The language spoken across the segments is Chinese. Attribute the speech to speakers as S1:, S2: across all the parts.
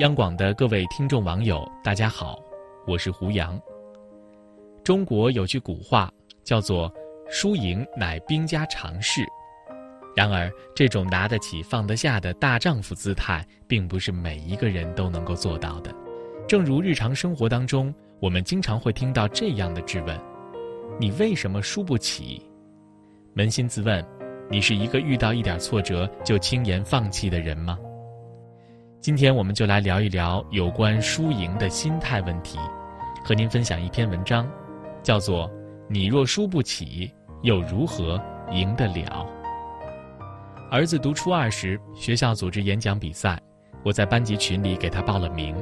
S1: 央广的各位听众网友，大家好，我是胡杨。中国有句古话叫做“输赢乃兵家常事”，然而这种拿得起放得下的大丈夫姿态，并不是每一个人都能够做到的。正如日常生活当中，我们经常会听到这样的质问：“你为什么输不起？”扪心自问，你是一个遇到一点挫折就轻言放弃的人吗？今天我们就来聊一聊有关输赢的心态问题，和您分享一篇文章，叫做《你若输不起，又如何赢得了》。儿子读初二时，学校组织演讲比赛，我在班级群里给他报了名。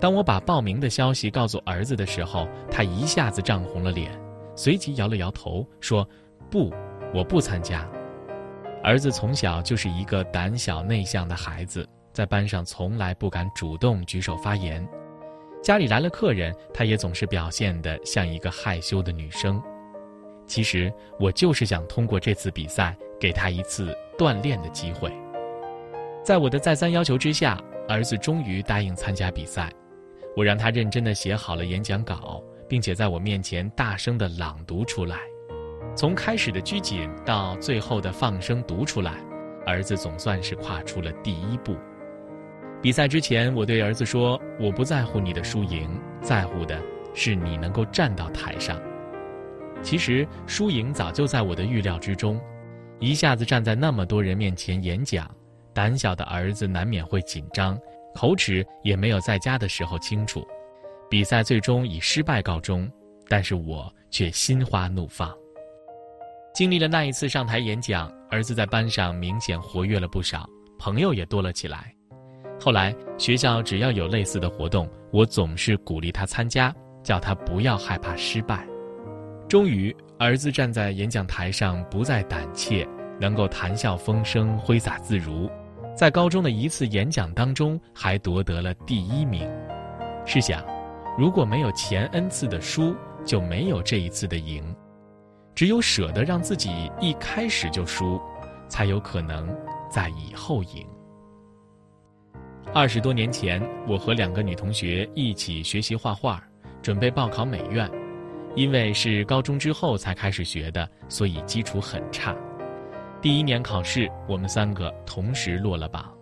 S1: 当我把报名的消息告诉儿子的时候，他一下子涨红了脸，随即摇了摇头说：“不，我不参加。”儿子从小就是一个胆小内向的孩子。在班上从来不敢主动举手发言，家里来了客人，她也总是表现得像一个害羞的女生。其实我就是想通过这次比赛，给她一次锻炼的机会。在我的再三要求之下，儿子终于答应参加比赛。我让他认真地写好了演讲稿，并且在我面前大声地朗读出来。从开始的拘谨到最后的放声读出来，儿子总算是跨出了第一步。比赛之前，我对儿子说：“我不在乎你的输赢，在乎的是你能够站到台上。”其实，输赢早就在我的预料之中。一下子站在那么多人面前演讲，胆小的儿子难免会紧张，口齿也没有在家的时候清楚。比赛最终以失败告终，但是我却心花怒放。经历了那一次上台演讲，儿子在班上明显活跃了不少，朋友也多了起来。后来学校只要有类似的活动，我总是鼓励他参加，叫他不要害怕失败。终于，儿子站在演讲台上不再胆怯，能够谈笑风生、挥洒自如。在高中的一次演讲当中，还夺得了第一名。试想，如果没有前 n 次的输，就没有这一次的赢。只有舍得让自己一开始就输，才有可能在以后赢。二十多年前，我和两个女同学一起学习画画，准备报考美院。因为是高中之后才开始学的，所以基础很差。第一年考试，我们三个同时落了榜。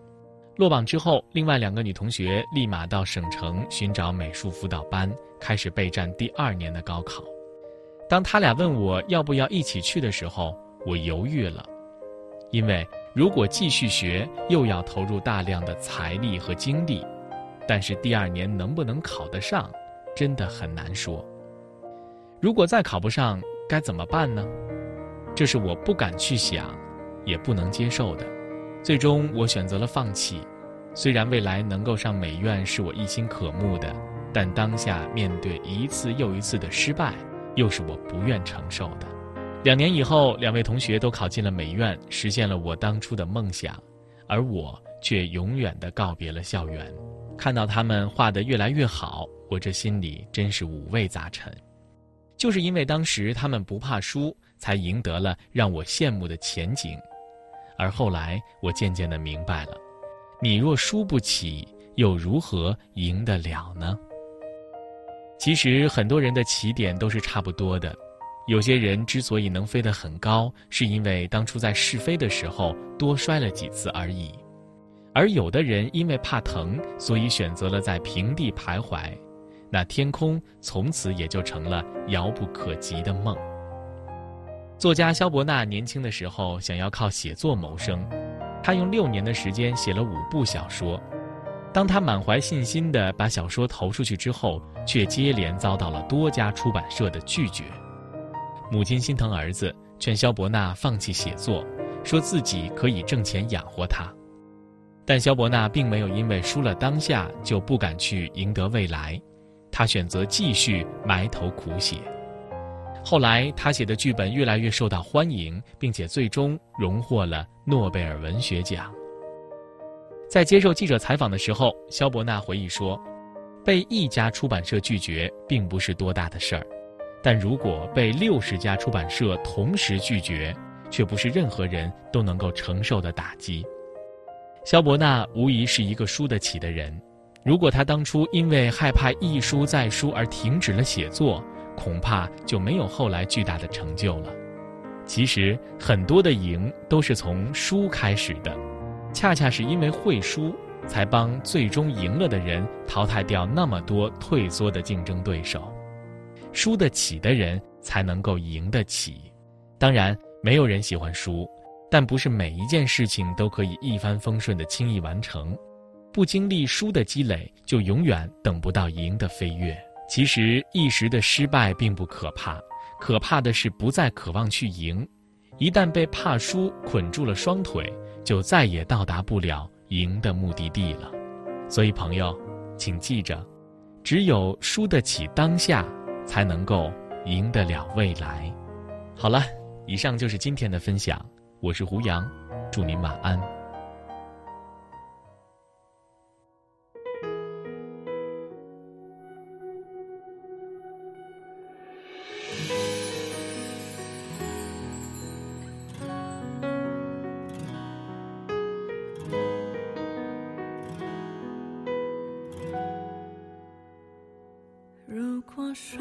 S1: 落榜之后，另外两个女同学立马到省城寻找美术辅导班，开始备战第二年的高考。当他俩问我要不要一起去的时候，我犹豫了，因为。如果继续学，又要投入大量的财力和精力，但是第二年能不能考得上，真的很难说。如果再考不上，该怎么办呢？这是我不敢去想，也不能接受的。最终，我选择了放弃。虽然未来能够上美院是我一心渴慕的，但当下面对一次又一次的失败，又是我不愿承受的。两年以后，两位同学都考进了美院，实现了我当初的梦想，而我却永远的告别了校园。看到他们画得越来越好，我这心里真是五味杂陈。就是因为当时他们不怕输，才赢得了让我羡慕的前景。而后来，我渐渐的明白了：你若输不起，又如何赢得了呢？其实，很多人的起点都是差不多的。有些人之所以能飞得很高，是因为当初在试飞的时候多摔了几次而已；而有的人因为怕疼，所以选择了在平地徘徊，那天空从此也就成了遥不可及的梦。作家萧伯纳年轻的时候想要靠写作谋生，他用六年的时间写了五部小说。当他满怀信心地把小说投出去之后，却接连遭到了多家出版社的拒绝。母亲心疼儿子，劝萧伯纳放弃写作，说自己可以挣钱养活他。但萧伯纳并没有因为输了当下就不敢去赢得未来，他选择继续埋头苦写。后来，他写的剧本越来越受到欢迎，并且最终荣获了诺贝尔文学奖。在接受记者采访的时候，萧伯纳回忆说：“被一家出版社拒绝，并不是多大的事儿。”但如果被六十家出版社同时拒绝，却不是任何人都能够承受的打击。萧伯纳无疑是一个输得起的人，如果他当初因为害怕一输再输而停止了写作，恐怕就没有后来巨大的成就了。其实很多的赢都是从输开始的，恰恰是因为会输，才帮最终赢了的人淘汰掉那么多退缩的竞争对手。输得起的人才能够赢得起。当然，没有人喜欢输，但不是每一件事情都可以一帆风顺的轻易完成。不经历输的积累，就永远等不到赢的飞跃。其实一时的失败并不可怕，可怕的是不再渴望去赢。一旦被怕输捆住了双腿，就再也到达不了赢的目的地了。所以，朋友，请记着，只有输得起当下，才能够赢得了未来。好了，以上就是今天的分享。我是胡杨，祝您晚安。
S2: 如果说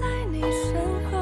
S2: 在你身后，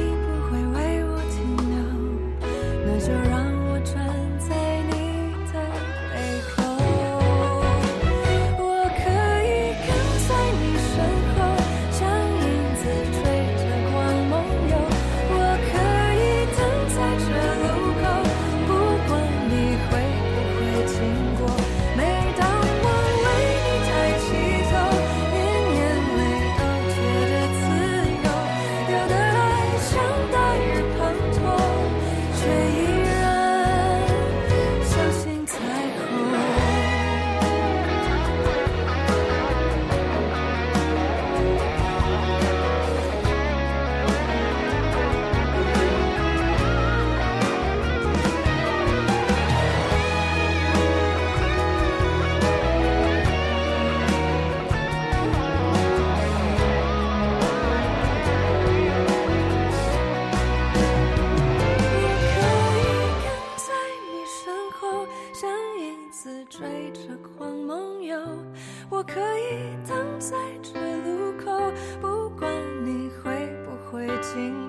S2: sing.